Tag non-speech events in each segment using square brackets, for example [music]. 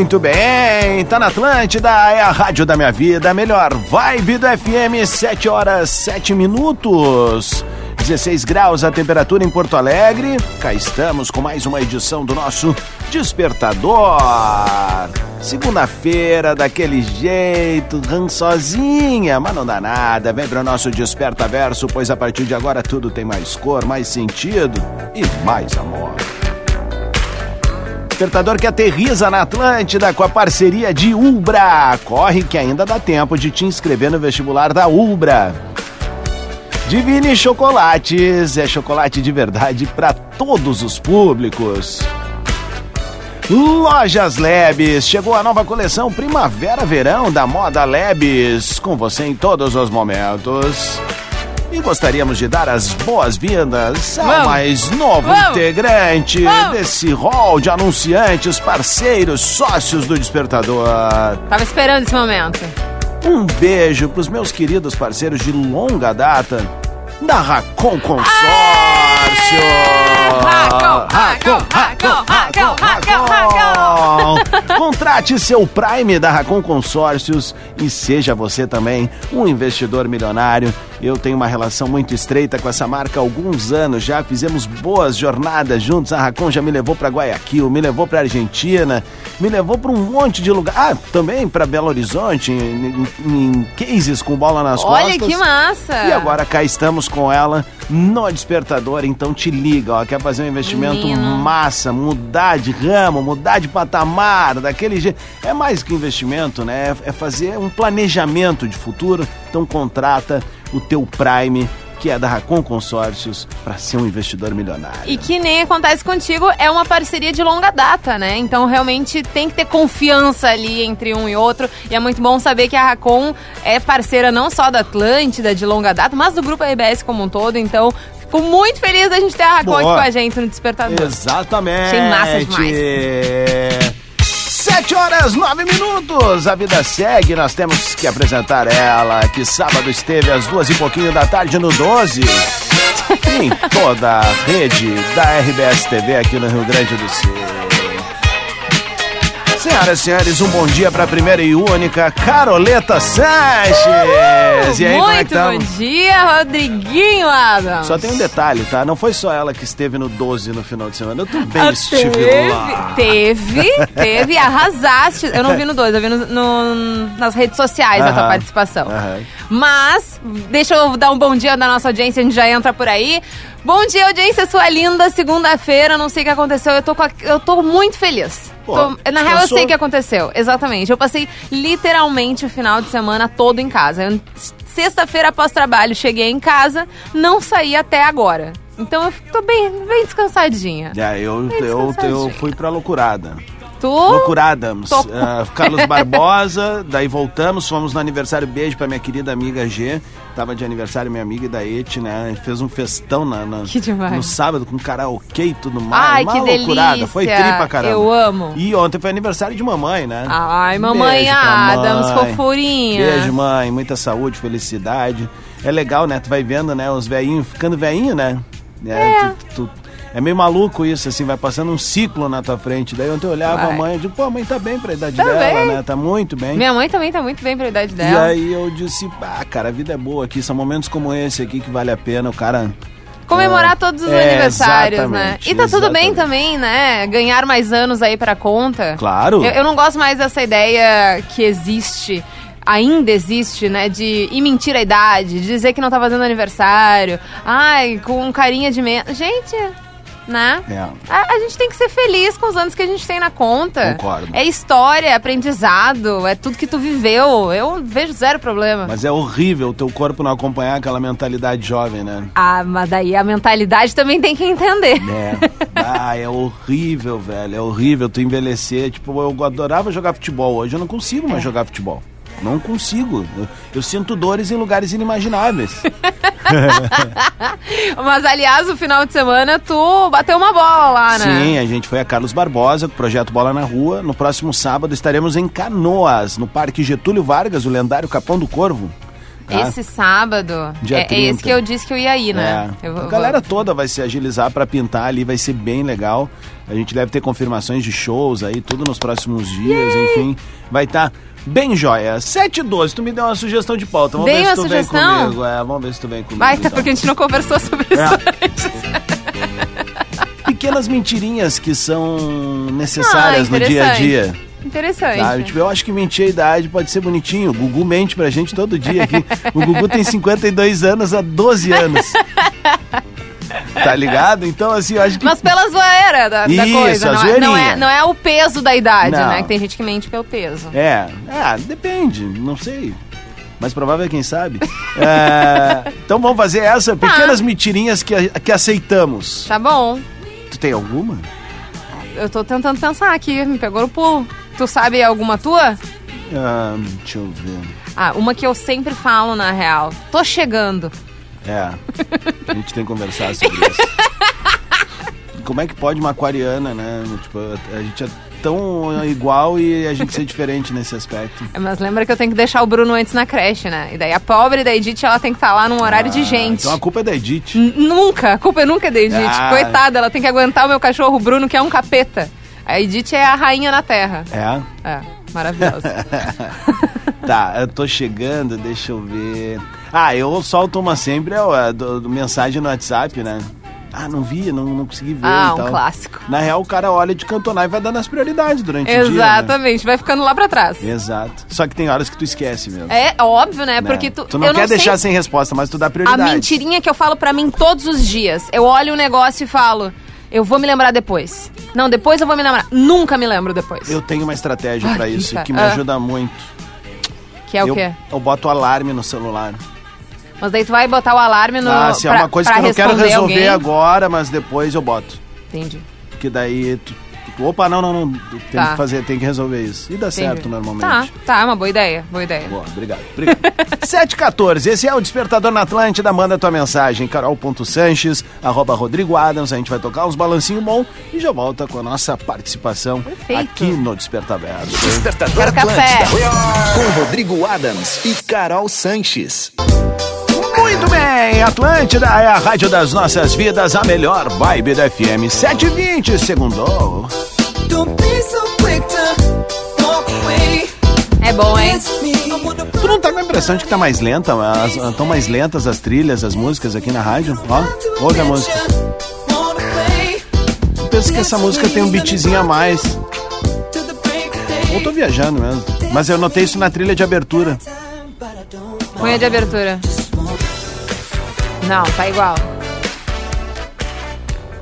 Muito bem, tá na Atlântida, é a rádio da minha vida, melhor vibe do FM, 7 horas 7 minutos. 16 graus a temperatura em Porto Alegre. Cá estamos com mais uma edição do nosso Despertador. Segunda-feira, daquele jeito, rançozinha, mas não dá nada. Vem pro nosso Desperta Verso, pois a partir de agora tudo tem mais cor, mais sentido e mais amor. Despertador que aterriza na Atlântida com a parceria de Ubra. Corre que ainda dá tempo de te inscrever no vestibular da Ubra. Divine Chocolates é chocolate de verdade para todos os públicos. Lojas Lebes, chegou a nova coleção Primavera-Verão da Moda Lebes, com você em todos os momentos. E gostaríamos de dar as boas-vindas ao mais novo Vamos. integrante Vamos. desse hall de anunciantes, parceiros, sócios do Despertador. Tava esperando esse momento. Um beijo pros meus queridos parceiros de longa data da Racon Consórcio. Racon, Racon, Racon, Racon, Racon, Racon. Contrate seu Prime da Racon Consórcios e seja você também um investidor milionário. Eu tenho uma relação muito estreita com essa marca há alguns anos já. Fizemos boas jornadas juntos. A Racon já me levou para Guayaquil, me levou para Argentina, me levou para um monte de lugar. Ah, também para Belo Horizonte, em, em- em cases com bola nas Olha costas. que massa. E agora cá estamos com ela no Despertador, então te liga, ó, quer fazer um investimento Menino. massa, mudar de ramo, mudar de patamar, daquele jeito. É mais que investimento, né? É fazer um planejamento de futuro. Então contrata o teu Prime, que é da Racon Consórcios, para ser um investidor milionário. E que nem acontece contigo, é uma parceria de longa data, né? Então realmente tem que ter confiança ali entre um e outro. E é muito bom saber que a Racon é parceira não só da Atlântida de longa data, mas do grupo RBS como um todo. Então, fico muito feliz da gente ter a Racon aqui Boa. com a gente no Despertador. Exatamente. Achei massa demais. Sete horas, nove minutos. A vida segue. Nós temos que apresentar ela, que sábado esteve às duas e pouquinho da tarde no 12. [laughs] em toda a rede da RBS TV aqui no Rio Grande do Sul. Senhoras e senhores, um bom dia para a primeira e única Caroleta Sanches. E aí, como é que muito bom dia, Rodriguinho Adams. Só tem um detalhe, tá? Não foi só ela que esteve no 12 no final de semana. Eu também Ah, estive teve, lá. teve, teve, arrasaste. Eu não vi no 2, eu vi no, no- nas redes sociais a tua Aham, participação. aham. Mas, deixa eu dar um bom dia da nossa audiência, a gente já entra por aí. Bom dia, audiência, sua linda. Segunda-feira, não sei o que aconteceu, eu tô, a- eu tô muito feliz. Pô, Tô- na real, eu sei o que aconteceu. Exatamente. Eu passei literalmente o final de semana todo em casa. Eu- Sexta-feira após trabalho, cheguei em casa, não saí até agora. Então eu tô bem, bem descansadinha. É, eu, Bem eu, eu descansadinha. fui pra loucurada. Tu? Loucuradams. Tô- Ah, Carlos Barbosa, daí voltamos, fomos no aniversário, beijo pra minha querida amiga G. Tava de aniversário minha amiga Idaete, né? A gente fez um festão na, na- no sábado com karaokê e tudo mais. Ai, Uma que loucurada. delícia. Foi tri pra caramba. Eu amo. E ontem foi aniversário de mamãe, né? Ai, mamãe Adams, mãe. fofurinha. Beijo, mãe. Muita saúde, felicidade. É legal, né? Tu vai vendo, né? Os velhinhos ficando velhinho, né? É. tu- tu- é meio maluco isso, assim, vai passando um ciclo na tua frente. Daí ontem eu olhava Vai. a mãe e digo, pô, a mãe tá bem pra idade Tá dela, bem. né? Tá muito bem. Minha mãe também tá muito bem pra idade E dela. aí eu disse, ah, cara, a vida é boa aqui, são momentos como esse aqui que vale a pena, o cara... Comemorar É, todos os é, aniversários, né? E tá tudo bem também, né? Ganhar mais anos aí pra conta. Claro. Eu, eu não gosto mais dessa ideia que existe, ainda existe, né? De ir mentir a idade, de dizer que não tá fazendo aniversário. Ai, com carinha de menos. Gente, né? É. A, a gente tem que ser feliz com os anos que a gente tem na conta. Concordo. É história, é aprendizado, é tudo que tu viveu. Eu vejo zero problema. Mas é horrível o teu corpo não acompanhar aquela mentalidade jovem, né? Ah, mas daí a mentalidade também tem que entender. É. Ah, é horrível, velho. É horrível tu envelhecer. Tipo, eu adorava jogar futebol. Hoje eu não consigo mais jogar futebol. Não consigo. Eu, eu sinto dores em lugares inimagináveis. [laughs] Mas, aliás, no final de semana, tu bateu uma bola lá, né? Sim, a gente foi a Carlos Barbosa, com o projeto Bola na Rua. No próximo sábado estaremos em Canoas, no Parque Getúlio Vargas, o lendário Capão do Corvo. tá? Esse sábado, Dia é, é 30. esse que eu disse que eu ia ir, né? É. Vou- a galera toda vai se agilizar pra pintar ali, vai ser bem legal. A gente deve ter confirmações de shows aí, tudo nos próximos dias, enfim. Vai estar bem joia. 7 e 12, tu me deu uma sugestão de pauta. Vamos Dei ver se tu vem sugestão? comigo. É, vamos ver se tu vem comigo. Baita, então. porque a gente não conversou sobre isso É. antes. [laughs] Pequenas mentirinhas que são necessárias Ah, no dia a dia. Interessante. Sabe? Tipo, eu acho que mentir a idade pode ser bonitinho. O Gugu mente pra gente todo dia aqui. O Gugu tem 52 anos há 12 anos. [laughs] Tá ligado? Então, assim, eu acho que. Mas pela zoeira da, da Isso, coisa. a Não é, não, é, não é o peso da idade, Não. né? Que tem gente que mente pelo peso. É, é, depende, não sei. Mas provável é quem sabe. [laughs] É, então vamos fazer essa, pequenas mentirinhas que, que aceitamos. Tá bom. Tu tem alguma? Eu tô tentando pensar aqui, me pegou no pulo. Tu sabe alguma tua? Ah, deixa eu ver. Ah, uma que eu sempre falo na real. Tô chegando. É, a gente tem que conversar sobre isso. [laughs] Como é que pode uma aquariana, né? Tipo, a gente é tão igual e a gente ser diferente nesse aspecto. É, Mas lembra que eu tenho que deixar o Bruno antes na creche, né? E daí a pobre da Edith, ela tem que estar lá num horário de Ah, gente. Então a culpa é da Edith. N- Nunca, a culpa é nunca da Edith. Ah. Coitada, ela tem que aguentar o meu cachorro Bruno, que é um capeta. A Edith é a rainha na terra. É? É, maravilhosa. [laughs] Tá, eu tô chegando, deixa eu ver. Ah, eu solto uma sempre, é o- do, do mensagem no WhatsApp, né? Ah, não vi, não, não consegui ver ah, um tal. clássico. Na real, o cara olha de cantonar e vai dando as prioridades durante o dia. né? Exatamente, vai ficando lá pra trás. Exato. Só que tem horas que tu esquece mesmo. É óbvio, né? né? Porque tu. tu não quer sei deixar sem resposta, mas tu dá A prioridade. mentirinha que eu falo pra mim todos os dias. Eu olho o negócio e falo, eu vou me lembrar depois. Não, depois eu vou me lembrar. Nunca me lembro depois. Eu tenho uma estratégia pra que isso que me ah. ajuda muito. Que é o eu, quê? Eu boto alarme no celular. Mas daí tu vai botar o alarme no. ah, se é pra- uma coisa pra que eu não quero resolver alguém. agora, mas depois eu boto. Entendi. Porque daí tu, tu- opa, não, não, não, tem Tá. que fazer, tem que resolver isso. E dá certo Entendi. normalmente. Tá, tá, é uma boa ideia. Boa ideia. Boa, obrigado. obrigado. [laughs] 714, esse é o Despertador na Atlântida, manda tua mensagem, carol.sanches, arroba Rodrigo Adams, a gente vai tocar uns balancinho bom e já volta com a nossa participação Perfeito. aqui no Despertador. Despertador Quero café. Atlântida. Com Rodrigo Adams e Carol Sanches. Muito bem, Atlântida é a rádio das nossas vidas, a melhor vibe da FM 720, segundou. Don't be so quick to walk away. É bom, hein? Tu não tá com a impressão de que tá mais lenta, estão mais lentas as trilhas, as músicas aqui na rádio? Ó, ouve a música. Eu penso que essa música tem um beatzinho a mais. Ou tô viajando mesmo. Mas eu notei isso na trilha de abertura. Punha de abertura. Não, tá igual.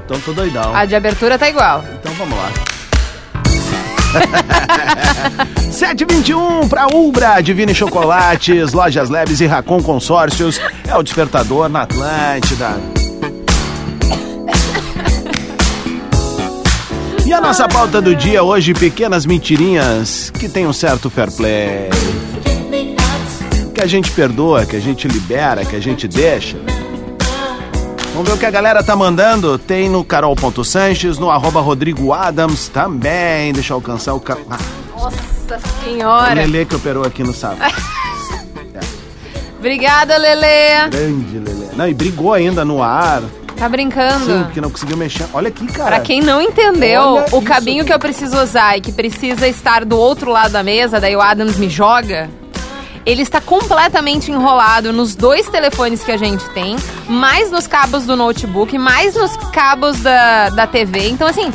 Então tô doidão. A de abertura tá igual. Então vamos lá. [laughs] 721 para Ubra, Divine Chocolates, Lojas Leves e Racon Consórcios. É o despertador na Atlântida. E a nossa pauta do dia hoje, pequenas mentirinhas que tem um certo fair play. Que a gente perdoa, que a gente libera, que a gente deixa. Vamos ver o que a galera tá mandando. Tem no carol.sanches, no arroba Rodrigo Adams também. Deixa eu alcançar o... Ca... Ah, Nossa o senhora. Lelê que operou aqui no sábado. [laughs] Obrigada, Lelê. Grande Lelê. Não, e brigou ainda no ar. Tá brincando. Sim, porque não conseguiu mexer. Olha aqui, cara. Pra quem não entendeu, Olha o isso cabinho aqui. que eu preciso usar e que precisa estar do outro lado da mesa, daí o Adams me joga. Ele está completamente enrolado nos dois telefones que a gente tem, mais nos cabos do notebook, mais nos cabos da, da TV. Então, assim,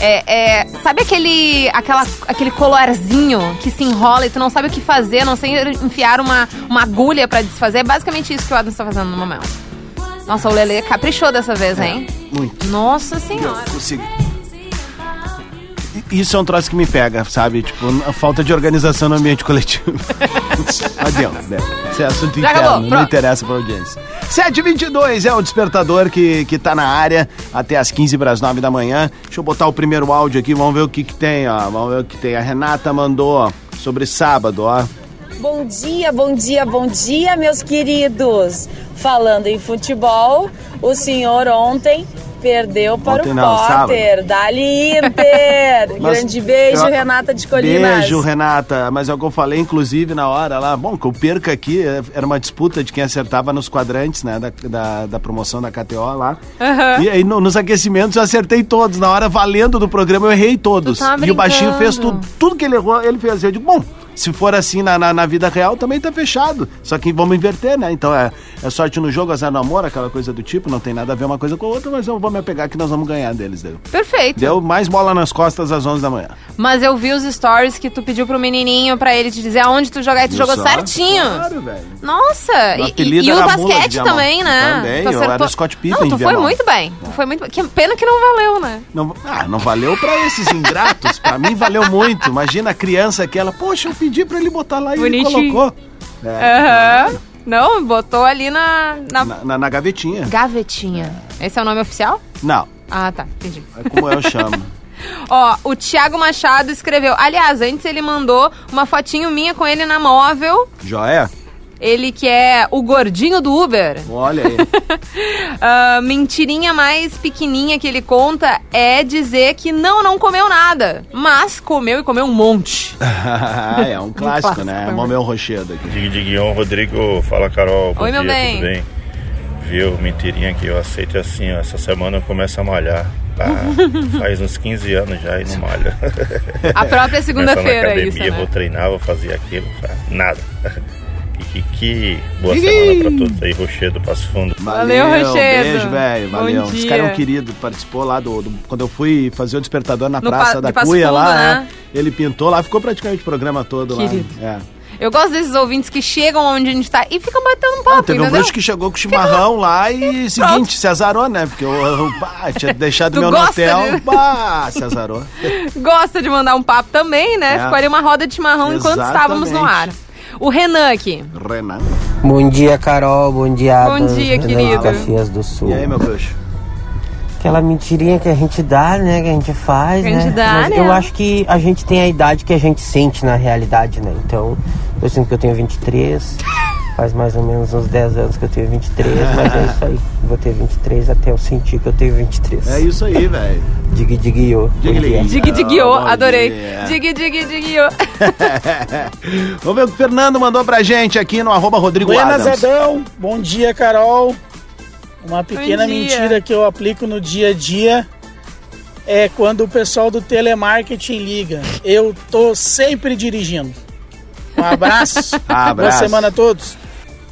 é, é- sabe aquele, aquela, aquele colarzinho que se enrola e tu não sabe o que fazer, não sei enfiar uma, uma agulha pra desfazer? É basicamente isso que o Adams está fazendo no momento. Nossa, o Lele caprichou dessa vez, hein? Muito. Nossa senhora. Consegui. I- Isso é um troço que me pega, sabe? Tipo, a falta de organização no ambiente coletivo. [laughs] Adianta, né? Isso é assunto Já interno, acabou, não pronto. interessa pra audiência. 7h22 é o despertador que, que tá na área até as 15 para as 9 da manhã. Deixa eu botar o primeiro áudio aqui, vamos ver o que que tem, ó. Vamos ver o que tem. A Renata mandou ó, sobre sábado, ó. Bom dia, bom dia, bom dia, meus queridos. Falando em futebol, o senhor ontem perdeu para Ontem o não, Potter. Dali Inter. [laughs] Mas Grande beijo, eu- Renata de Colinas. Beijo, Renata. Mas é o que eu falei, inclusive, na hora lá. Bom, que eu perca aqui, é, era uma disputa de quem acertava nos quadrantes, né? Da, da, da promoção da KTO lá. E aí, no- nos aquecimentos, eu acertei todos. Na hora, valendo do programa, eu errei todos. E o baixinho fez tudo. Tudo que ele errou, ele fez. Eu digo, bom. Se for assim na, na, na vida real, também tá fechado. Só que vamos inverter, né? Então é, é sorte no jogo, azar no amor, aquela coisa do tipo. Não tem nada a ver uma coisa com a outra, mas eu vou me apegar que nós vamos ganhar deles. Deu, Perfeito. deu mais bola nas costas às 11 da manhã. Mas eu vi os stories que tu pediu pro menininho pra ele te dizer aonde tu jogar e tu Viu jogou só? certinho. Claro, velho. Nossa, e, apelido e o Mula basquete também, né? Também, Tu eu acertou- era Scott Pippen Não, tu foi muito bem. Tu foi muito bem. Que pena que não valeu, né? Não, ah, não valeu pra esses ingratos. Pra mim valeu muito. Imagina a criança aquela, poxa, eu pedi pra ele botar lá e ele Bonitinho. colocou. É, Aham. Não, botou ali na, na na, na- na gavetinha. gavetinha. Esse é o nome oficial? Não, Ah, tá. Entendi. é como eu chamo. [laughs] Ó, o Thiago Machado escreveu. Aliás, antes ele mandou uma fotinho minha com ele na móvel. Joia? Ele que é o gordinho do Uber. Olha aí. [laughs] Ah, mentirinha mais pequenininha que ele conta é dizer que não, não comeu nada. Mas comeu e comeu um monte. [laughs] é um clássico, clássico né? também. Momeu Rochedo aqui. Dig Diguion, Rodrigo, fala Carol, bom Oi, meu dia, bem. tudo bem? Viu, mentirinha que eu aceito é assim, ó, essa semana eu começo a malhar. Ah, [laughs] faz uns 15 anos já e não malha. A própria segunda-feira, é isso, academia, vou né? treinar, vou fazer aquilo, tá? nada. Que, boa Ih! semana pra todos aí, Rochedo, Passo Fundo. Valeu, Rochedo. Beijo, velho. Bom Valeu. Esse dia. cara é um querido, participou lá do, do- Quando eu fui fazer o despertador na No Praça pa- da Passo Cuia Fundo, lá, né? né? Ele pintou lá, ficou praticamente o programa todo Querido. lá. É. Eu gosto desses ouvintes que chegam onde a gente tá e ficam batendo um papo, Ah, teve um entendeu? bruxo que chegou com chimarrão lá e seguinte, se azarou, né? Porque eu, eu bah, tinha [laughs] deixado Tu meu hotel, de- bah, se azarou. [laughs] Gosta de mandar um papo também, né? É. Ficou ali uma roda de chimarrão enquanto estávamos no ar. O Renan aqui. Renan. Bom dia, Carol. Bom dia, Bom Adams. dia, Renan de querido. Caxias do Sul. E aí, meu bruxo? Aquela mentirinha que a gente dá, né? Que a gente faz, Que a gente né? dá, Mas né? eu acho que a gente tem a idade que a gente sente na realidade, né? Então, eu sinto que eu tenho 23. [laughs] Faz mais ou menos uns 10 anos que eu tenho 23, mas é isso aí. [laughs] Vou ter 23 até eu sentir que eu tenho 23. É isso aí, velho. Dig, dig, yo. Bom Dig, dia. dig. Dig Diguiô, Ah, bom adorei. dia. Dig Dig Diguiô. [laughs] Vamos ver o que o Fernando mandou pra gente aqui no arroba Rodrigo Buenas, Adams. Adão. Bom dia, Carol. Uma pequena mentira que eu aplico no dia a dia é quando o pessoal do telemarketing liga. Eu tô sempre dirigindo. Um abraço. [laughs] Boa Abraço. semana a todos.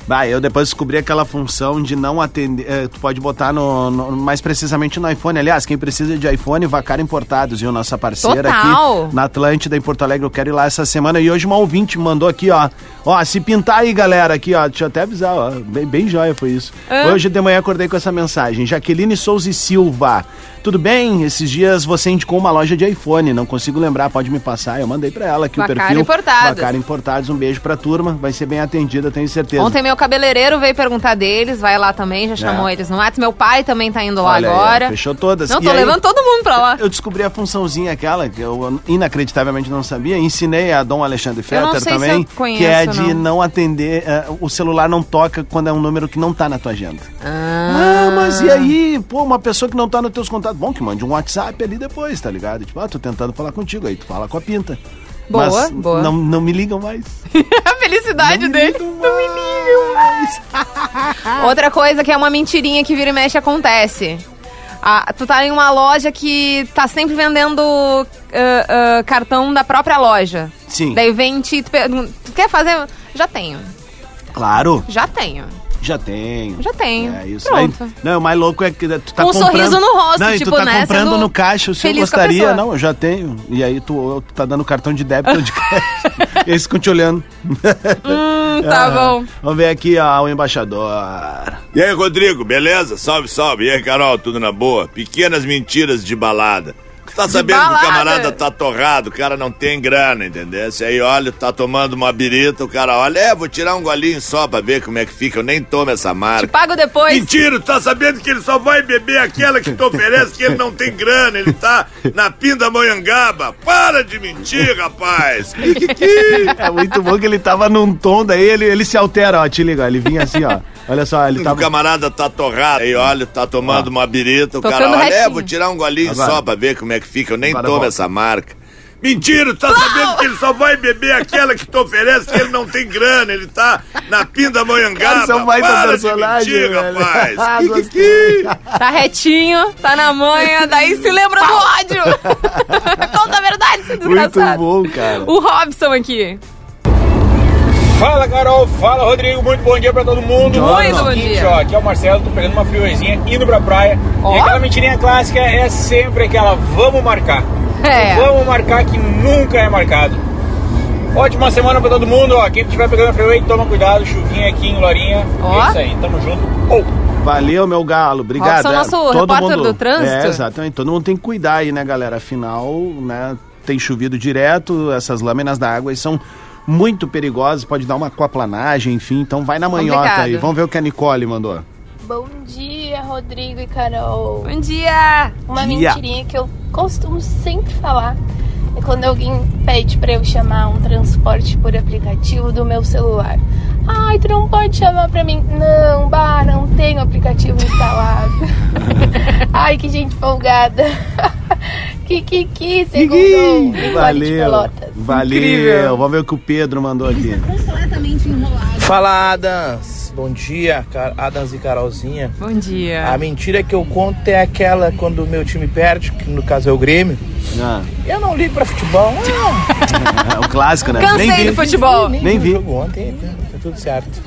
Bah, eu depois descobri aquela função de não atender. eh, tu pode botar no, no- mais precisamente no iPhone. Aliás, quem precisa de iPhone, Vacar Importados, viu? Nossa parceira Total. aqui na Atlântida, em Porto Alegre. Eu quero ir lá essa semana. E hoje uma ouvinte mandou aqui, ó. Ó, se pintar aí, galera, aqui, ó. Deixa eu até avisar, ó. Bem, bem joia foi isso. Ah. Hoje de manhã acordei com essa mensagem. Jaqueline Souza e Silva. Tudo bem? Esses dias você indicou uma loja de iPhone. Não consigo lembrar, pode me passar. Eu mandei pra ela aqui o perfil. Importados. Vacar Importados. Um beijo pra turma. Vai ser bem atendida, tenho certeza. Ontem meu cabeleireiro veio perguntar deles, vai lá também, já chamou É. eles no WhatsApp. Meu pai também tá indo lá Olha aí, agora. ó, fechou todas. Não, E tô aí, levando todo mundo pra lá. Eu descobri a funçãozinha aquela que eu inacreditavelmente não sabia. Ensinei a Dom Alexandre Fetter também, eu conheço, que é de não, não. atender, eh, o celular não toca quando é um número que não tá na tua agenda. Ah, Ah, mas e aí, pô, uma pessoa que não tá nos teus contatos, bom, que mande um WhatsApp ali depois, tá ligado? Tipo, ah, tô tentando falar contigo, aí tu fala com a pinta. Boa, mas boa. Não, não me ligam mais. [laughs] a felicidade não me dele. ligam mais. [laughs] Outra coisa que é uma mentirinha que vira e mexe acontece. Ah, tu tá em uma loja que tá sempre vendendo ah, ah, cartão da própria loja. Sim. Daí vem te tu pergunta, tu quer fazer? Já tenho, Claro, já tenho. Já tenho. Já tenho. É isso. Pronto. Aí, não, o mais louco é que tu tá Com um comprando... sorriso no rosto, não, e tipo, tu tá né, comprando sendo no caixa, o senhor feliz com a gostaria? Não, eu já tenho. E aí tu, tu tá dando cartão de débito ou de crédito. e eles ficam te olhando. Hum, [laughs] tá Ah, bom. Vamos ver aqui, ó, o embaixador. E aí, Rodrigo, beleza? Salve, salve. E aí, Carol, tudo na boa? Pequenas mentiras de balada. Tá sabendo que o camarada tá torrado, o cara não tem grana, entendeu? Se aí, olha, tá tomando uma birita, o cara olha, é, vou tirar um golinho só pra ver como é que fica, eu nem tomo essa marca. Pago depois. Mentira, tá sabendo que ele só vai beber aquela que tu oferece, que ele não tem grana, ele tá na Pindamonhangaba. Para de mentir, rapaz. [laughs] É muito bom que ele tava num tom, daí ele, ele se altera, ó, te liga, ele vinha assim, ó. Olha só, ele O tava... camarada tá torrado, aí olha, tá tomando uma birita, o Tocando cara olha, é, retinho. vou tirar um golinho Agora. só pra ver como é que fica, eu nem Agora tomo volta. essa marca. Mentira, tá sabendo que ele só vai beber aquela que tu oferece, que ele não tem grana, ele tá na Cara, Pindamonhangaba. isso é um baita Para personagem, de mentir, velho. rapaz. [laughs] Ah, Que- gostei. Tá retinho, tá na manha, daí se lembra do ódio. [laughs] Conta a verdade, seu Muito desgraçado. bom, cara. O Robson aqui. Fala Carol, fala Rodrigo, muito bom dia pra todo mundo. Muito bom Seguinte, dia. Ó, aqui é o Marcelo, tô pegando uma friozinha, indo pra praia. Ó. E aquela mentirinha clássica é sempre aquela, vamos marcar. É. Vamos marcar que nunca é marcado. Ótima semana pra todo mundo, ó. Quem estiver pegando a freeway, toma cuidado, chuvinha aqui em Lorinha. Ó. É isso aí, tamo junto. Ou. Valeu, meu galo. Obrigado. Robson, É, nosso repórter do trânsito. É, exatamente. Todo mundo tem que cuidar aí, né, galera? Afinal, né, tem chovido direto, essas lâminas da água aí são muito perigosas, pode dar uma aquaplanagem, enfim. Então vai na manhota Complicado. aí. Vamos ver o que a Nicole mandou. Bom dia, Rodrigo e Carol. Bom dia. Uma Dia. mentirinha que eu costumo sempre falar é quando alguém pede pra eu chamar um transporte por aplicativo do meu celular. Ai, tu não pode chamar pra mim. Não, bah, não tenho aplicativo instalado. [laughs] Ai, que gente folgada. [laughs] que, que, que, segundou. Nicole de Valeu. Valeu. Incrível. Vamos ver o que o Pedro mandou aqui. Fala Adams, bom dia, Adams e Carolzinha. Bom dia. A mentira que eu conto é aquela quando o meu time perde, que no caso é o Grêmio. Ah, Eu não ligo pra futebol, não. [laughs] é o clássico, né? Cansei Nem vi. do futebol. Nem vi. o jogo ontem, tá tudo certo.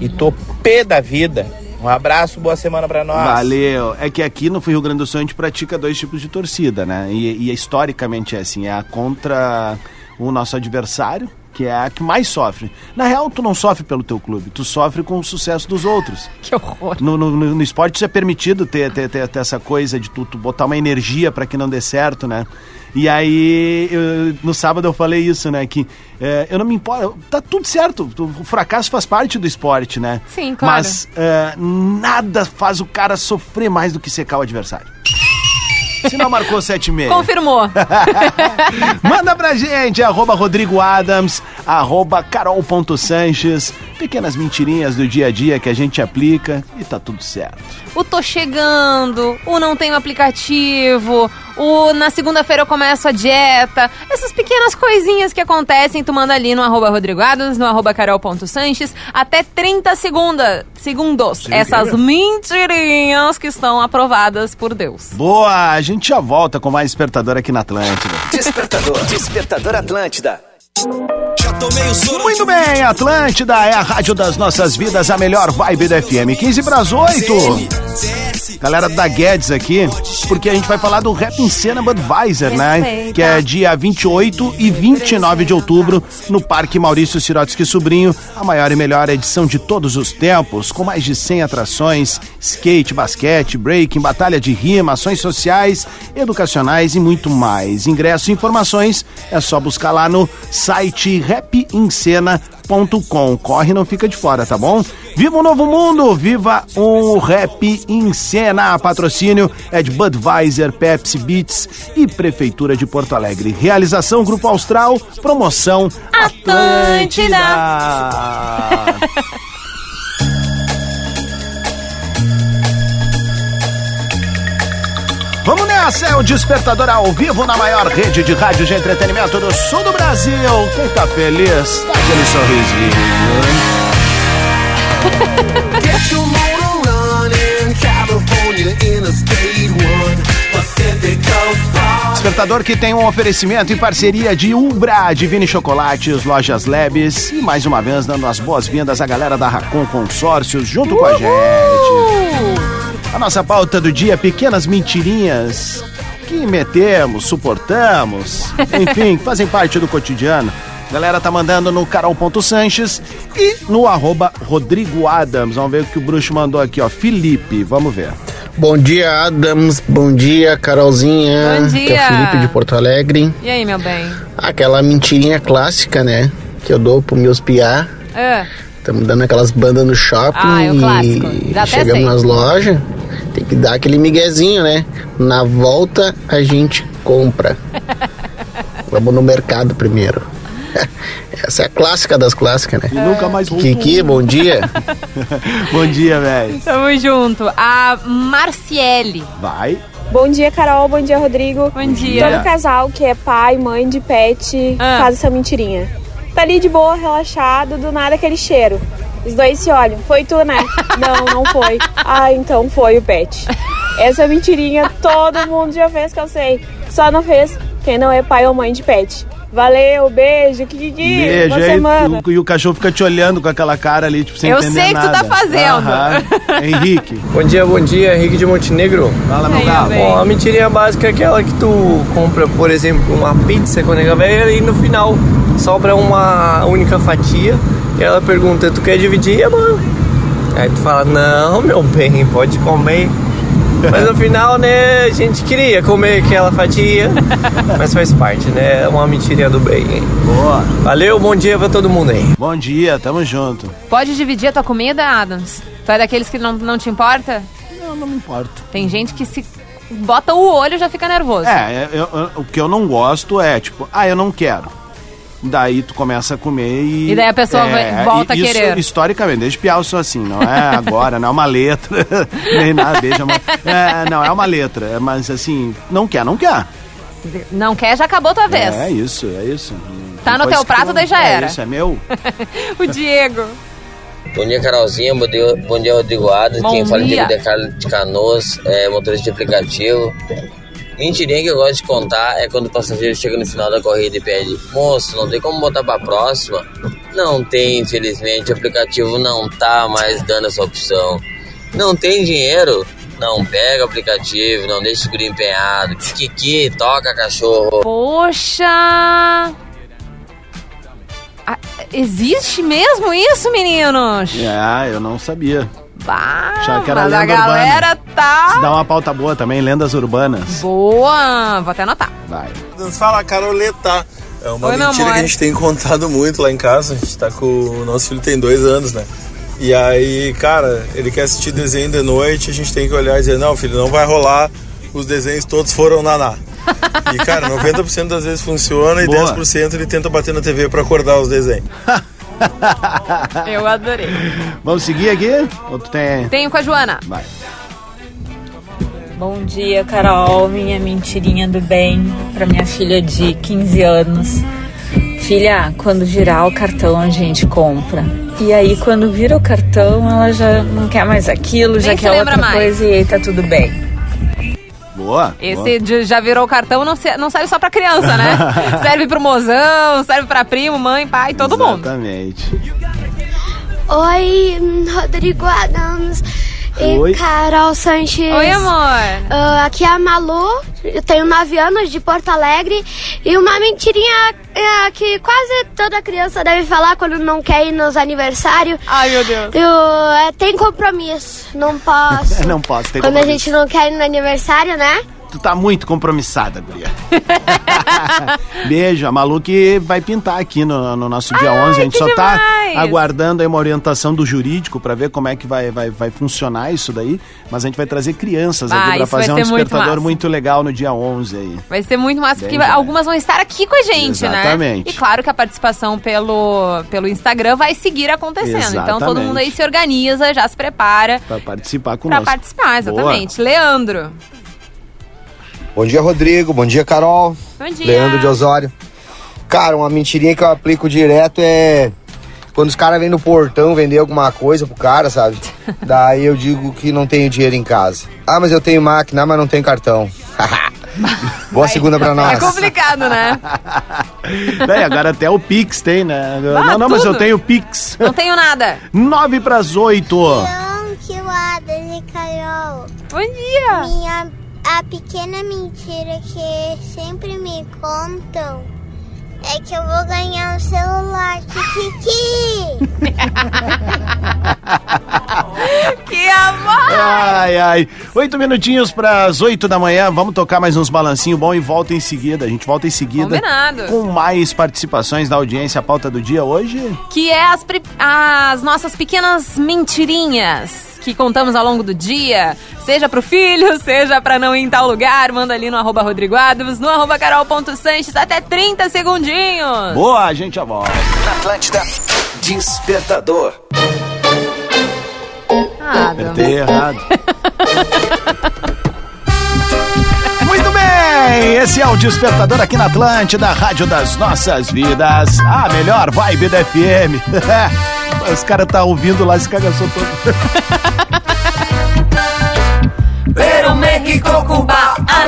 e tô pé da vida. Um abraço, boa semana pra nós. Valeu. É que aqui no Rio Grande do Sul a gente pratica dois tipos de torcida, né? E, e historicamente é assim, é a contra o nosso adversário, que é a que mais sofre. Na real, tu não sofre pelo teu clube, tu sofre com o sucesso dos outros. [laughs] Que horror. No, no, no- esporte isso é permitido ter, ter, ter, ter essa coisa de tu, tu botar uma energia pra que não dê certo, né? E aí, eu- no sábado eu falei isso, né? Que é, eu não me importo, tá tudo certo, o fracasso faz parte do esporte, né? Sim, claro. Mas é, nada faz o cara sofrer mais do que secar o adversário. Se não marcou 7,5. Confirmou. [laughs] Manda pra gente, arroba Rodrigo Adams, arroba carol.sanches. Pequenas mentirinhas do dia a dia que a gente aplica e tá tudo certo. o tô chegando, o não tenho aplicativo, o na segunda-feira eu começo a dieta. Essas pequenas coisinhas que acontecem, tu manda ali no arroba Rodrigo Adams, no arroba carol.sanches, até 30 segunda, segundos. Essas mentirinhas que estão aprovadas por Deus. Boa, a gente já volta com mais despertador aqui na Atlântida. Despertador. Despertador Atlântida. Muito bem, Atlântida é a rádio das nossas vidas, a melhor vibe da FM. 15 para as 8. Galera da Guedes aqui, porque a gente vai falar do Rap em Cena Budweiser, né? Que é dia 28 e 29 de outubro no Parque Maurício Sirotsky Sobrinho, a maior e melhor edição de todos os tempos, com mais de 100 atrações, skate, basquete, breaking, batalha de rima, ações sociais, educacionais e muito mais. Ingresso e informações é só buscar lá no site rapincena.com. Corre, não fica de fora, tá bom? Viva um novo mundo, viva um rap em cena. Patrocínio é de Budweiser, Pepsi Beats e Prefeitura de Porto Alegre. Realização Grupo Austral, promoção Atlântida. Atlântida. [laughs] Nessa, é o Despertador ao vivo na maior rede de rádio de entretenimento do sul do Brasil. Quem tá feliz, dá aquele sorrisinho. Get your motor running, California Interstate 1, Pacific Coast Park. Despertador que tem um oferecimento em parceria de Ubra, Divine Chocolates, Lojas Lebes e mais uma vez dando as boas-vindas à galera da Racon Consórcios junto com a gente. A nossa pauta do dia, pequenas mentirinhas que metemos, suportamos, [laughs] enfim, que fazem parte do cotidiano. A galera tá mandando no carol.sanches e no arroba Rodrigo Adams. Vamos ver o que o bruxo mandou aqui, ó. Felipe, vamos ver. Bom dia, Adams. Bom dia, Carolzinha. Bom Que é dia. o Felipe de Porto Alegre. E aí, meu bem? Aquela mentirinha clássica, né? Que eu dou pro meus piá. Ah, Estamos dando aquelas bandas no shopping Ah, é o clássico. e Já até chegamos sei. nas lojas. Tem que dar aquele miguezinho, né? Na volta a gente compra. [laughs] Vamos no mercado primeiro. [laughs] Essa é a clássica das clássicas, né? E nunca mais Kiki, bom dia. [laughs] Bom dia, velho. tamo junto. A Marciele. Vai. Bom dia, Carol. Bom dia, Rodrigo. Bom dia. Todo casal que é pai, mãe de pet Ah. faz essa mentirinha. Tá ali de boa, relaxado, do nada aquele cheiro. Os dois se olham. Foi tu, né? [laughs] não, não foi. Ah, então foi o pet. Essa mentirinha todo mundo já fez, que eu sei. Só não fez quem não é pai ou mãe de pet. Valeu, beijo, Kiki. Beijo boa semana. E o, e o cachorro fica te olhando com aquela cara ali, tipo, sem Eu entender sei que tu nada. tá fazendo. Aham. Henrique. [laughs] Bom dia, bom dia, Henrique de Montenegro. Fala, meu galo. bem. Bom, a mentirinha básica é aquela que tu compra, por exemplo, uma pizza com a nega velha e no final sobra uma única fatia e ela pergunta, tu quer dividir, mano? Aí tu fala, não, meu bem, pode comer. Mas no final, né, a gente queria comer aquela fatia, mas faz parte, né? É uma mentirinha do bem, hein? Boa. Valeu, bom dia pra todo mundo aí. Bom dia, tamo junto. Pode dividir a tua comida, Adams? Tu é daqueles que não, não te importa? Não, não me importa. Tem gente que se bota o olho e já fica nervoso. É, eu- eu- o que eu não gosto é, tipo, ah, eu não quero. Daí tu começa a comer e. E daí a pessoa vai- volta a isso, querer. Historicamente, desde piar eu sou assim, não é agora, não é uma letra, [laughs] nem nada, beija, mas, é, não, é uma letra, é, mas assim, não quer, não quer. Não quer, já acabou tua vez. É isso, é isso. Tá no Depois teu que prato, daí já é era. Isso, é meu. [laughs] o Diego. Bom dia, Carolzinha. Bom dia, bom dia Rodrigo. Bom Quem fala é. Diego de Carlos de Canoas, é, motorista de aplicativo. Mentirinha que eu gosto de contar é quando o passageiro chega no final da corrida e pede: Moço, não tem como botar pra próxima? Não tem, infelizmente. O aplicativo não tá mais dando essa opção. Não tem dinheiro? Não pega o aplicativo, não deixa o guri empenhado. Kiki, toca cachorro. Poxa! Ah, existe mesmo isso, meninos? É, eu não sabia. Bah, Achava que era mas a galera urbana. tá Se dá uma pauta boa também, lendas urbanas. boa. Vou até anotar. Vai. Fala, Caroleta. É uma Oi, mentira que a gente tem [laughs] contado muito lá em casa. A gente tá com. O nosso filho tem dois anos, né? E aí, cara, ele quer assistir desenho de noite, a gente tem que olhar e dizer, não, filho, não vai rolar, os desenhos todos foram naná. E, cara, [laughs] 90% das vezes funciona e Boa. 10% ele tenta bater na TV pra acordar os desenhos. [laughs] [laughs] Eu adorei. Vamos seguir aqui? Ou tu tem. Tenho com a Joana. Vai. Bom dia, Carol, minha mentirinha do bem para minha filha de 15 anos. Filha, quando virar o cartão a gente compra. E aí quando vira o cartão ela já não quer mais aquilo, já Nem se quer outra mais. coisa e aí tá tudo bem. Boa. Esse de- já virou cartão, não, se- não serve só pra criança, né? [laughs] serve pro mozão, serve pra primo, mãe, pai, todo mundo. Exatamente. Oi, Rodrigo Adams e Oi. Carol Sanches. Oi, amor. Ah, aqui é a Malu, eu tenho 9 anos de Porto Alegre e uma mentirinha é, que quase toda criança deve falar quando não quer ir nos aniversários. Ai, meu Deus. Eu, é, tem compromisso, não posso. [laughs] não posso ter quando a gente não quer ir no aniversário, né? Tu tá muito compromissada, guria. [laughs] Beijo, a Malu que vai pintar aqui no, no nosso dia 11. A gente só tá aguardando aí uma orientação do jurídico pra ver como é que vai, vai, vai funcionar isso daí. Mas a gente vai trazer crianças Ah, aqui vai fazer um muito despertador massa. muito, legal no dia 11 aí. Vai ser muito massa, Bem porque demais. algumas vão estar aqui com a gente, né? Exatamente. E claro que a participação pelo, pelo Instagram vai seguir acontecendo. Então todo Exatamente. mundo aí se organiza, já se prepara Pra participar pra conosco. participar, exatamente. Leandro. Bom dia, Rodrigo. Bom dia, Carol. Bom dia. Leandro de Osório. Cara, uma mentirinha que eu aplico direto é quando os caras vêm no portão vender alguma coisa pro cara, sabe? [laughs] Daí eu digo que não tenho dinheiro em casa. Ah, mas eu tenho máquina, mas não tenho cartão. [laughs] Boa segunda pra nós. É complicado, né? [laughs] Daí, agora até o Pix tem, né? Ah, não, não, mas eu tudo. tenho Pix. Não tenho nada. Nove pras oito. Tilada de Carol. Bom dia. Minha, a pequena mentira que sempre me contam é que eu vou ganhar um celular. Kikiki! [laughs] que amor! Ai, ai. Oito minutinhos pras oito da manhã. Vamos tocar mais uns balancinhos bom e volta em seguida. A gente volta em seguida. Combinado. Com mais participações da audiência. A pauta do dia hoje. Que é as, as nossas pequenas mentirinhas que contamos ao longo do dia. Seja pro filho, [laughs] seja pra não ir em tal lugar. Manda ali no arroba Rodrigo Adams, no arroba carol.sanches, até 30 segundinhos. Boa, a gente já volta. Na Atlântida, Despertador. Ah, Apertei errado. [laughs] Bem, esse é o Despertador aqui na Atlântida, Rádio das Nossas Vidas, a melhor vibe da FM. [laughs] Os caras tá ouvindo lá, se cagaçou todo. Pero México, Cuba,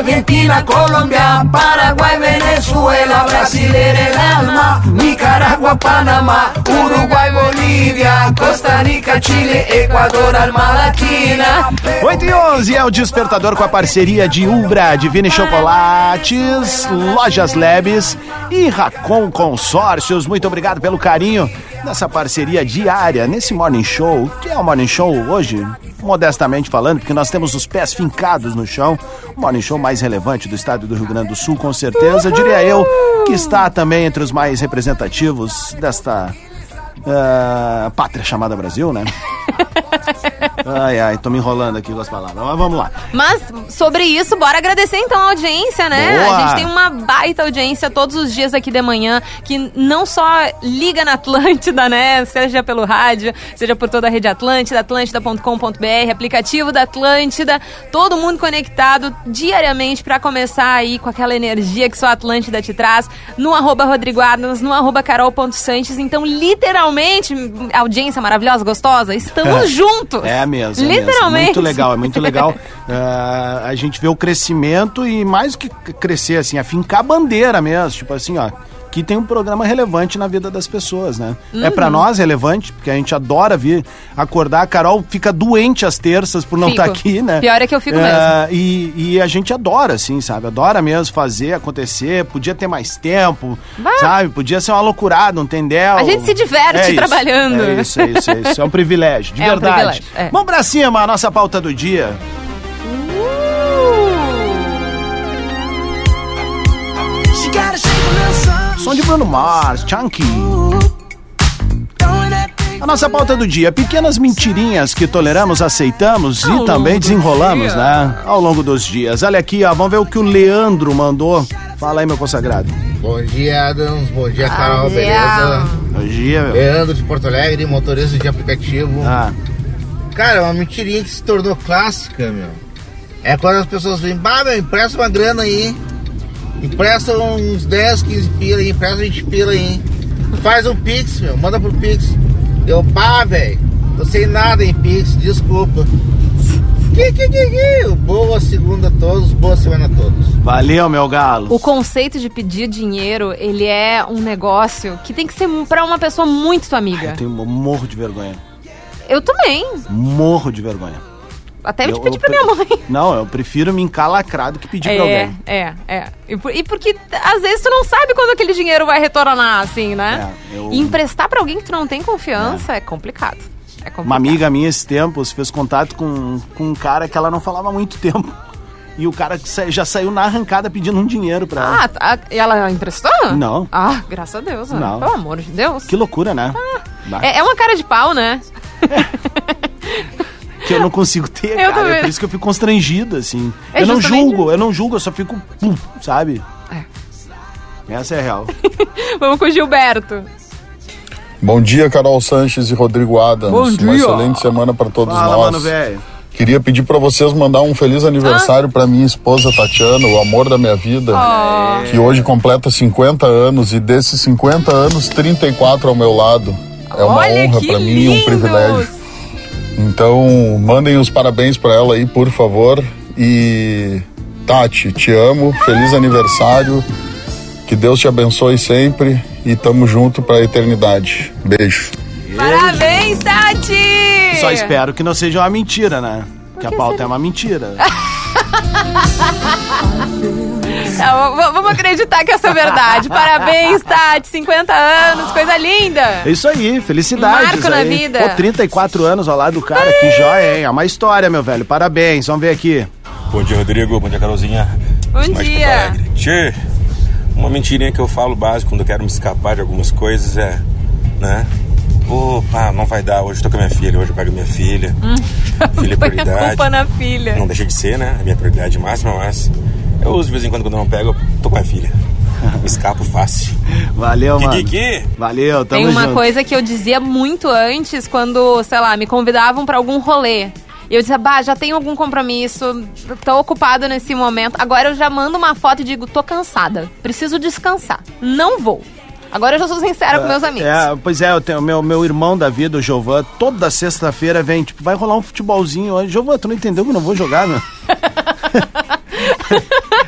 Argentina, Colombia, Paraguay, Venezuela, Brasil era el alma, Nicaragua, Panamá, Uruguay, Bolívia, Costa Rica, Chile, Equador, Alma Latina. 8 e 11 é o Despertador com a parceria de Umbra, Divine Chocolates, Lojas Lebes e Racon Consórcios. Muito obrigado pelo carinho nessa parceria diária nesse Morning Show, que é o Morning Show hoje, modestamente falando, porque nós temos os pés fincados no chão. O Morning Show mais relevante do estado do Rio Grande do Sul, com certeza. Diria eu que está também entre os mais representativos desta ah, pátria chamada Brasil, né? [laughs] Ai, ai, tô me enrolando aqui com as palavras. Mas vamos lá. Mas sobre isso, bora agradecer então a audiência, né? Boa. A gente tem uma baita audiência todos os dias aqui de manhã, que não só liga na Atlântida, né? Seja pelo rádio, seja por toda a rede Atlântida, atlântida.com.br, aplicativo da Atlântida, todo mundo conectado diariamente pra começar aí com aquela energia que só a Atlântida te traz, no arroba Rodrigo Adams, no arroba carol.sanches. Então, literalmente, audiência maravilhosa, gostosa, estamos [laughs] juntos! É mesmo. é mesmo. Literalmente. Muito legal, é muito legal. [laughs] Ah, a gente vê o crescimento e mais do que crescer, assim, afincar a bandeira mesmo. Tipo assim, ó. Que tem um programa relevante na vida das pessoas, né? É Uhum. nós relevante, porque a gente adora vir acordar. A Carol fica doente às terças por não estar aqui, né? Pior é que eu fico Ah, E, e a gente adora, assim, sabe? Adora mesmo fazer acontecer. Podia ter mais tempo, sabe? Podia ser uma loucurada, um tendel. A gente se diverte É isso, trabalhando. É isso, é isso, é isso. É um privilégio, [laughs] de É um verdade. privilégio, é. Vamos pra cima, a nossa pauta do dia. Som de Bruno Mars, Chunky. A nossa pauta do dia, pequenas mentirinhas que toleramos, aceitamos Ao e também desenrolamos, dia. né? Ao longo dos dias. Olha aqui, ó, vamos ver o que o Leandro mandou. Fala aí, meu consagrado. Bom dia, Adams. Bom dia, Carol. dia. Beleza? Bom dia, meu. Leandro de Porto Alegre, motorista de aplicativo. Ah. Cara, uma mentirinha que se tornou clássica, meu. É quando as pessoas vêm, bah, meu, empresta uma grana aí. Empresta uns 10, 15 pila aí, empresta 20 pila aí. Faz um Pix, meu, manda pro Pix. Eu, pá, velho, tô sem nada em Pix, desculpa. Que, que, que, que? Boa segunda a todos, boa semana a todos. Valeu, meu galo. O conceito de pedir dinheiro, ele é um negócio que tem que ser pra uma pessoa muito tua amiga. Eu tenho morro de vergonha. Eu também. Morro de vergonha. Até Eu- de pedir pra minha mãe. Não, eu prefiro me encalacrar do que pedir pra É, alguém. é, é. E, por- e porque às vezes tu não sabe quando aquele dinheiro vai retornar, assim, né? É, eu- E emprestar pra alguém que tu não tem confiança é, complicado. É complicado. Uma amiga minha esse tempos fez contato com, com um cara que ela não falava há muito tempo. [laughs] E o cara já saiu na arrancada pedindo um dinheiro pra ela. Ah, tá. e ela emprestou? Não. Ah, graças a Deus. né? Não. Pelo amor de Deus. Que loucura, né? Bah, É, é uma cara de pau, né? [laughs] Que eu não consigo ter, Eu cara. também. É por isso que eu fico constrangido, assim. É eu não justamente- julgo, eu não julgo, eu só fico, pum, sabe? Essa é a real. [laughs] Vamos com o Gilberto. Bom dia, Carol Sanches e Rodrigo Adams. Bom Uma dia. excelente semana para todos Fala, nós. mano, velho. Queria pedir para vocês mandar um feliz aniversário para minha esposa Tatiana, o amor da minha vida, Oh. que hoje completa 50 anos e desses 50 anos, 34 ao meu lado. É uma Olha honra para mim, um lindos! privilégio. Então, mandem os parabéns para ela aí, por favor, e Tati, te amo, feliz aniversário, que Deus te abençoe sempre e tamo junto pra eternidade. Beijo. Parabéns, Tati! Só espero que não seja uma mentira, né? Que a pauta é uma mentira. [laughs] Vamos acreditar que essa é verdade. [laughs] Parabéns, Tati. 50 anos, coisa linda. É isso aí, felicidades. Marco na aí. vida. Pô, 34 anos ao lado do cara, que joia, hein? É uma história, meu velho. Parabéns, vamos ver aqui. Bom dia, Rodrigo. Bom dia, Carolzinha. Bom dia. Tchê, uma mentirinha que eu falo básico quando eu quero me escapar de algumas coisas é, né? Opa, não vai dar, hoje eu tô com a minha filha, hoje eu pego minha filha. Filha é [laughs] a prioridade. culpa na filha. Não deixa de ser, né? É minha prioridade máxima, mas eu uso de vez em quando quando eu não pego, eu tô com a filha. Me [laughs] escapo fácil. Valeu, Que, mano. que, que? Valeu, tamo Tem uma junto. coisa que eu dizia muito antes, quando, sei lá, me convidavam pra algum rolê. E eu dizia, bah, já tenho algum compromisso, tô ocupado nesse momento. Agora eu já mando uma foto e digo, tô cansada, preciso descansar. Não vou. Agora eu já sou sincera com meus amigos. É, pois é, eu tenho meu, meu irmão da vida, o Jovan, toda sexta-feira vem, tipo, vai rolar um futebolzinho hoje. Jovan, tu não entendeu que eu não vou jogar, meu? [laughs]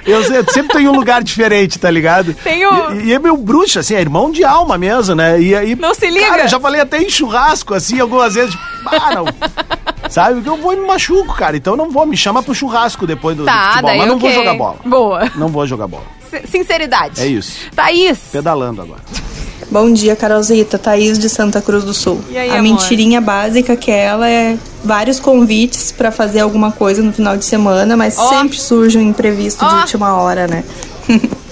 eu, sempre tenho um lugar diferente, tá ligado? Tenho- E, e é meu bruxo, assim, é irmão de alma mesmo, né? E aí. Não se liga. Cara, eu já falei até em churrasco, assim, algumas vezes, ah, não. [laughs] Sabe? Que eu vou e me machuco, cara. Então não vou, me chama pro churrasco depois do, do Tá, futebol. daí Mas não vou ok. jogar bola. Boa. Não vou jogar bola. S- Sinceridade. É isso. Thaís. Pedalando agora. Bom dia, Carolzita. Thaís de Santa Cruz do Sul. E aí, a amor? mentirinha básica que é ela é vários convites pra fazer alguma coisa no final de semana, mas Ó. sempre surge um imprevisto de Ó. última hora, né? [laughs]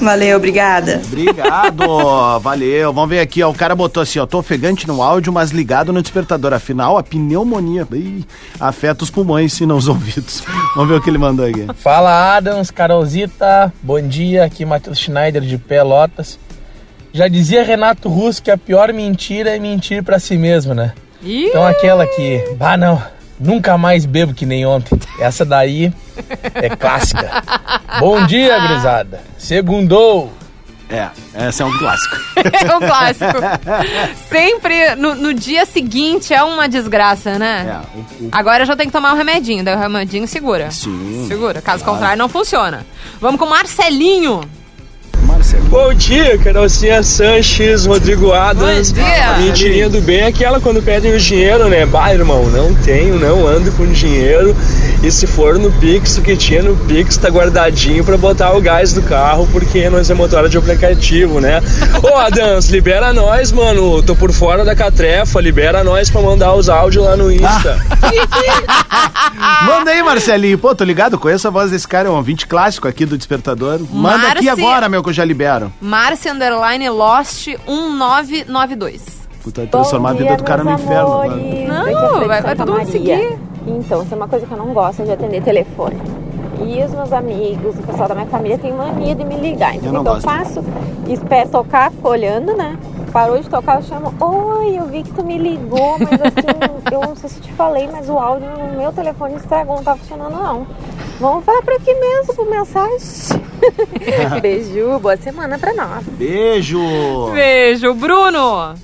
Valeu, obrigada. Obrigado, [laughs] valeu. Vamos ver aqui, ó. O cara botou assim, ó. Tô ofegante no áudio, mas ligado no despertador. Afinal, a pneumonia ih, afeta os pulmões e não os ouvidos. [laughs] Vamos ver o que ele mandou aqui. Fala Adams, Carolzita, bom dia, aqui Matheus Schneider de Pelotas. Já dizia Renato Russo que a pior mentira é mentir pra si mesmo, né? Então aquela que, bah não, nunca mais bebo que nem ontem. Essa daí é clássica. [laughs] Bom dia, grisada. Segundou. É, esse é um clássico. [laughs] É um clássico. Sempre no, no dia seguinte é uma desgraça, né? Agora eu já tenho que tomar o remedinho, daí o remedinho segura. Sim. Segura, caso contrário não funciona. Vamos com o Marcelinho. Bom dia, Carolcinha Sanches, Rodrigo Adams. Bom dia. A mentirinha do bem é aquela quando pedem o dinheiro, né? Bah, irmão, não tenho, não ando com dinheiro. E se for no Pix, o que tinha no Pix tá guardadinho pra botar o gás do carro, porque nós é motora de aplicativo, né? [laughs] Ô, Adams, libera nós, mano. Tô por fora da catrefa, libera nós pra mandar os áudios lá no Insta. [laughs] Manda aí, Marcelinho. Pô, tô ligado, conheço a voz desse cara, é um ouvinte clássico aqui do Despertador. Manda aqui Marci- agora, meu, que eu já libero. Marcia Underline Lost 1992. Puta, transformar a vida do cara no inferno. mano. Não, vai, vai todo mundo seguir. Então, isso é uma coisa que eu não gosto de atender telefone. E os meus amigos, o pessoal da minha família tem mania de me ligar. Então, Eu então gosto. faço, espero tocar, fico olhando, né? Parou de tocar, eu chamo, oi, eu vi que tu me ligou, mas assim, [laughs] eu não sei se te falei, mas o áudio no meu telefone estragou, não tá funcionando não. Vamos falar pra aqui mesmo, por mensagem. [laughs] Beijo, boa semana pra nós. Beijo! Beijo, Bruno!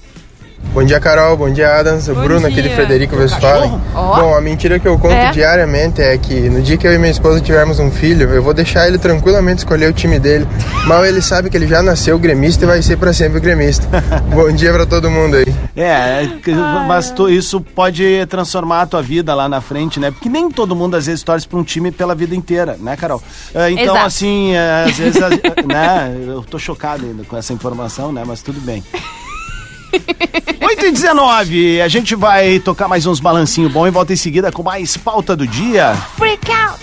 Bom dia, Carol. Bom dia, Adams. O Bom Bruno aqui de dia. Frederico Westphalen. Ó. Bom, a mentira que eu conto É? diariamente é que no dia que eu e minha esposa tivermos um filho, eu vou deixar ele tranquilamente escolher o time dele. [laughs] Mal ele sabe que ele já nasceu gremista e vai ser pra sempre gremista. Bom dia pra todo mundo aí. É, é que- mas tu- isso pode transformar a tua vida lá na frente, né? Porque nem todo mundo às vezes torce pra um time pela vida inteira, né, Carol? Ah, Então, Exato. assim, é, às vezes, [laughs] né? Eu tô chocado ainda com essa informação, né? Mas tudo bem. 8 e 19, a gente vai tocar mais uns balancinho bom e volta em seguida com mais pauta do dia. Freak out!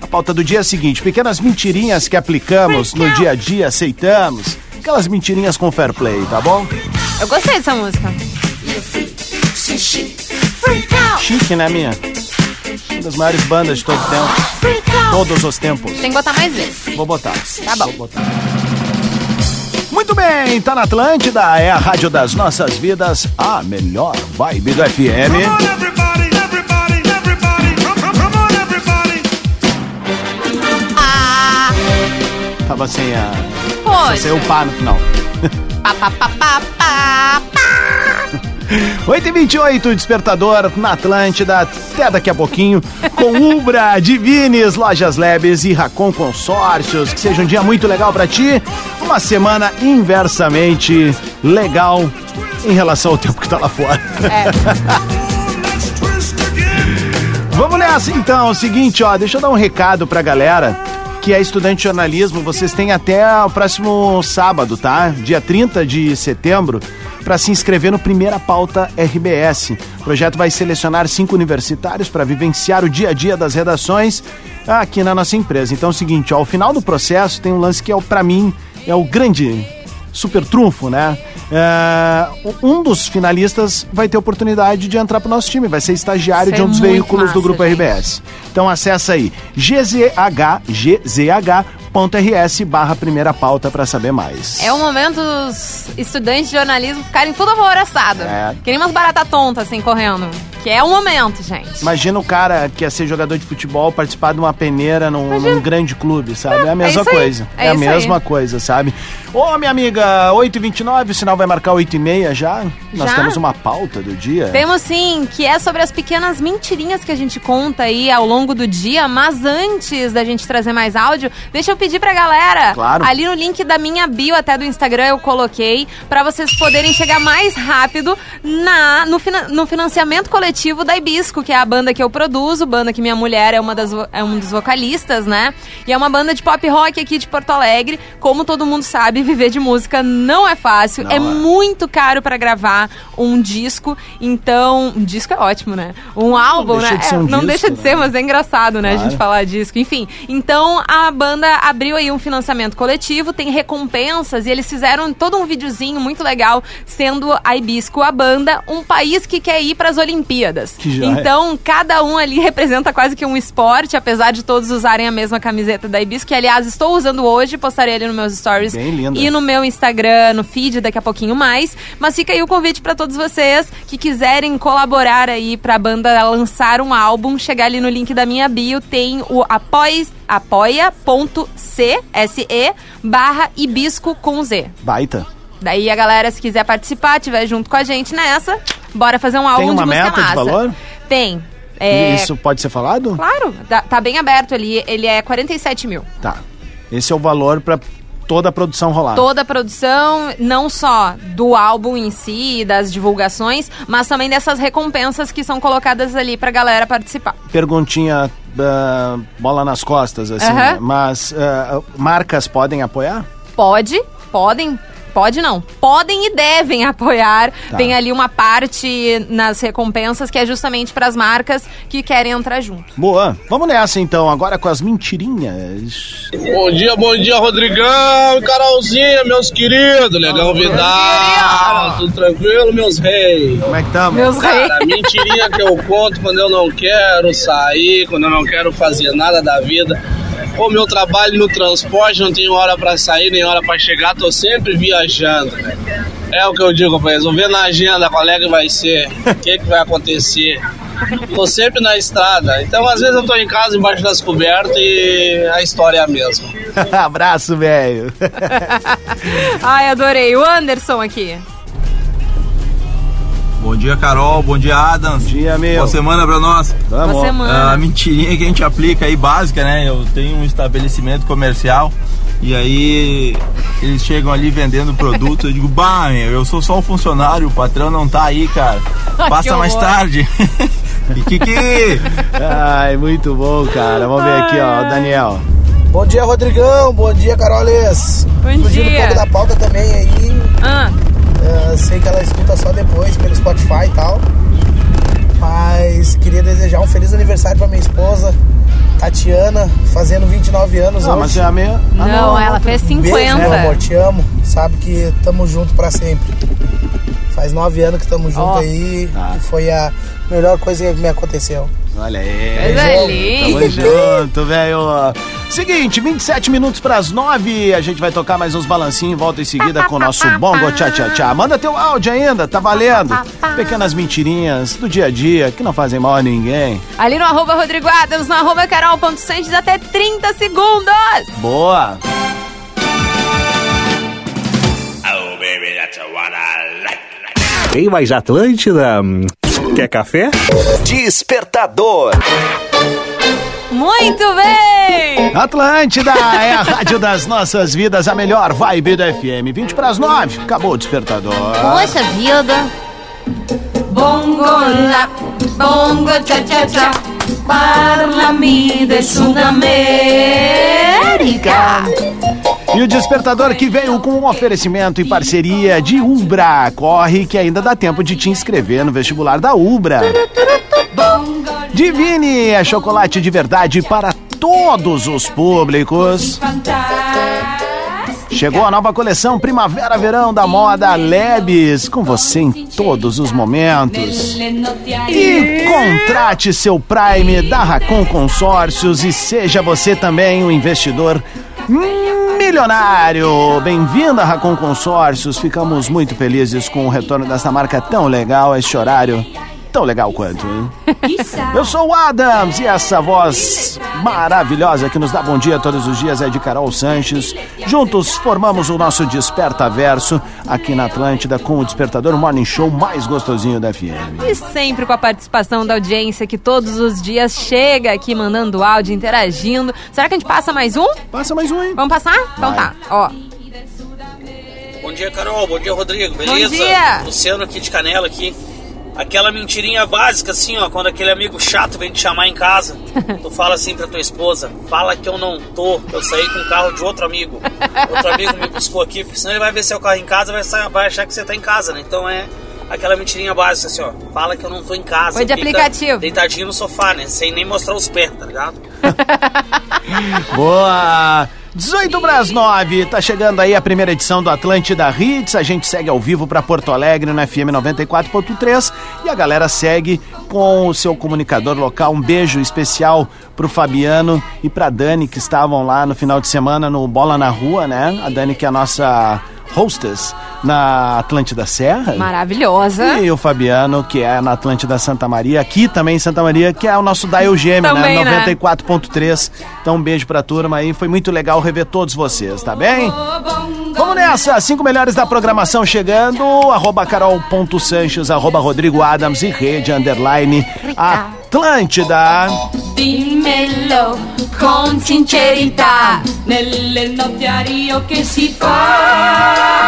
A pauta do dia é a seguinte: pequenas mentirinhas que aplicamos no dia a dia, aceitamos. Aquelas mentirinhas com fair play, tá bom? Eu gostei dessa música. Chique, né, minha? Uma das maiores bandas de todo tempo. Todos os tempos. Tem que botar mais vezes. Vou botar. Tá bom. Vou botar. Muito bem, tá na Atlântida, é a rádio das nossas vidas, a melhor vibe do FM. Tava sem a. Só Poxa. saiu o pá no final. Pá, pá, pá, pá, pá. 8h28, despertador na Atlântida, até daqui a pouquinho, com [laughs] Ubra, Divines, Lojas Lebes e Racon Consórcios. Que seja um dia muito legal pra ti, uma semana inversamente legal em relação ao tempo que tá lá fora. [laughs] Vamos nessa então, é o seguinte, ó, deixa eu dar um recado pra galera que é estudante de jornalismo, vocês têm até o próximo sábado, tá? Dia 30 de setembro, para se inscrever no Primeira Pauta RBS. O projeto vai selecionar cinco universitários para vivenciar o dia a dia das redações aqui na nossa empresa. Então é o seguinte, ó, ao final do processo tem um lance que é, pra mim, é o grande super trunfo, né? É, um dos finalistas vai ter oportunidade de entrar pro nosso time, vai ser estagiário Isso de é um dos veículos do massa, Grupo gente. RBS. Então acessa aí gzh, gzh.rs barra primeira pauta para saber mais. É o momento dos estudantes de jornalismo ficarem tudo alvoroçados. É. Que nem umas baratas tontas, assim, correndo. Que é o momento, gente. Imagina o cara que ia ser jogador de futebol participar de uma peneira num, num grande clube, sabe? É a mesma isso aí. coisa. É É, a mesma aí. coisa, sabe? Ô, minha amiga, 8h29, o sinal vai marcar 8h30 já. Nós Já? temos uma pauta do dia. Temos sim, que é sobre as pequenas mentirinhas que a gente conta aí ao longo do dia, mas antes da gente trazer mais áudio, deixa eu pedir pra galera, Claro. ali no link da minha bio até do Instagram eu coloquei, pra vocês poderem chegar mais rápido na no, no financiamento coletivo da Ibisco, que é a banda que eu produzo, banda que minha mulher é uma das é um dos vocalistas, né? E é uma banda de pop rock aqui de Porto Alegre. Como todo mundo sabe, [laughs] viver de música não é fácil, Não é é. muito caro pra gravar um disco, então. Um disco é ótimo, né? Um álbum, deixa né? de ser É, um não disco, deixa de né? ser, mas é engraçado, né? A Claro. gente falar disco. Enfim, então a banda abriu aí um financiamento coletivo, tem recompensas e eles fizeram todo um videozinho muito legal, sendo a Ibisco a banda, um país que quer ir pras Olimpíadas. Joia. Então, cada um ali representa quase que um esporte, apesar de todos usarem a mesma camiseta da Ibisco, que aliás estou usando hoje, postarei ali nos meus stories e no meu Instagram, no feed daqui a pouquinho mais. Mas fica aí o convite pra todos vocês que quiserem colaborar aí pra banda lançar um álbum, chegar ali no link da minha bio, tem o apoia, barra Ibisco com Z. Baita. Daí a galera, se quiser participar, tiver junto com a gente nessa, bora fazer um álbum Tem uma de música meta de massa. valor? Tem. É, Isso pode ser falado? Claro, tá, tá bem aberto ali, ele é 47 mil. Tá. Esse é o valor pra toda a produção rolar. Toda a produção, não só do álbum em si, das divulgações, mas também dessas recompensas que são colocadas ali pra galera participar. Perguntinha, ah, bola nas costas, assim. Né? Mas ah, marcas podem apoiar? Pode, podem. Pode não. Podem e devem apoiar. Tá. Tem ali uma parte nas recompensas que é justamente para as marcas que querem entrar junto. Boa. Vamos nessa então, agora com as mentirinhas. Bom dia, bom dia, Rodrigão e Carolzinha, meus queridos. Negão Vidal, tudo tranquilo, meus reis? Como é que estamos? Meus reis. Cara, mentirinha que eu conto quando eu não quero sair, quando eu não quero fazer nada da vida. O meu trabalho no transporte, não tenho hora pra sair, nem hora pra chegar, tô sempre viajando. É o que eu digo pra eles, vou ver na agenda qual é que vai ser, o que, que vai acontecer. Tô sempre na estrada, então às vezes eu tô em casa embaixo das cobertas e a história é a mesma. [laughs] Abraço, velho. Ai, adorei. O Anderson aqui. Bom dia, Carol. Bom dia, Adams. Bom dia, meu. Boa semana pra nós. Vamos. Boa semana. A mentirinha que a gente aplica aí, básica, né? Eu tenho um estabelecimento comercial e aí eles chegam ali vendendo produtos. Eu digo, bah, meu, eu sou só um funcionário, o patrão não tá aí, cara. [laughs] Que Passa mais tarde. [laughs] Kiki! Ai, muito bom, cara. Vamos ver aqui, ó, o Daniel. Bom dia, Rodrigão. Bom dia, Caroles. Bom Fugindo dia. um pouco da pauta também aí. Ah, eh, sei que ela escuta só depois pelo Spotify e tal. Mas queria desejar um feliz aniversário pra minha esposa, Tatiana, fazendo 29 anos Ah, hoje. mas é a minha. ah, não, ela fez Beijo, 50. meu amor, te amo. Sabe que tamo junto pra sempre. Faz nove anos que tamo junto Ó. aí. Tá. E foi a melhor coisa que me aconteceu. Olha aí. Coisa Beijão. linda. Tamo junto, velho. Seguinte, 27 minutos pras 9. A gente vai tocar mais uns balancinhos em volta em seguida com o nosso bongo tchá tchá tchá. Manda teu áudio ainda, tá valendo. Pequenas mentirinhas do dia a dia que não fazem mal a ninguém. Ali no arroba Rodrigo Adams, no arroba carol.sanches, até 30 segundos. Boa. Tem mais Atlântida? Quer café? Despertador. Muito bem! Atlântida é a rádio das nossas vidas, a melhor vibe do FM. 20 para as 9, acabou o despertador. Poxa vida. Bongo la, bongo cha cha cha, parlami de Sudamérica. E o despertador que veio com um oferecimento e parceria de Ubra. Corre que ainda dá tempo de te inscrever no vestibular da Ubra. Divine é chocolate de verdade para todos os públicos. Chegou a nova coleção Primavera-Verão da moda Lebes, com você em todos os momentos. E contrate seu Prime da Racon Consórcios e seja você também um investidor milionário. Bem-vindo a Racon Consórcios. Ficamos muito felizes com o retorno dessa marca tão legal a este horário. Tão legal quanto, hein? Eu sou o Adams e essa voz maravilhosa que nos dá bom dia todos os dias é de Carol Sanches. Juntos formamos o nosso Desperta Verso aqui na Atlântida com o Despertador Morning Show mais gostosinho da FM. E sempre com a participação da audiência que todos os dias chega aqui mandando áudio, interagindo. Será que a gente passa mais um? Passa mais um, hein? Vamos passar? Então Vai. tá, ó. Bom dia, Carol. Bom dia, Rodrigo. Beleza? dia. Luciano aqui de Canela aqui. Aquela mentirinha básica, assim, ó, quando aquele amigo chato vem te chamar em casa, [laughs] tu fala assim pra tua esposa, fala que eu não tô, que eu saí com o carro de outro amigo. Outro amigo me buscou aqui, porque senão ele vai ver seu carro em casa e vai, vai achar que você tá em casa, né? Então é aquela mentirinha básica, assim, ó, fala que eu não tô em casa. Foi de aplicativo. Deitadinho no sofá, né? Sem nem mostrar os pés, tá ligado? [laughs] [laughs] Boa! 18 para as 9, tá chegando aí a primeira edição do Atlântida Hits. A gente segue ao vivo para Porto Alegre no FM 94.3 e a galera segue com o seu comunicador local. Um beijo especial pro Fabiano e pra Dani que estavam lá no final de semana no Bola na Rua, né? A Dani que é a nossa hostess na Atlântida Serra. Maravilhosa. E o Fabiano, que é na Atlântida Santa Maria, aqui também em Santa Maria, que é o nosso Dial Gêmeo, Também, né? né? 94.3. Então um beijo pra turma aí, foi muito legal rever todos vocês, tá bem? Vamos nessa, cinco melhores da programação chegando, arroba carol.sanches, arroba Rodrigo Adams e rede underline Atlântida. Dimmelo con sincerità nelle notti a Rio che si fa.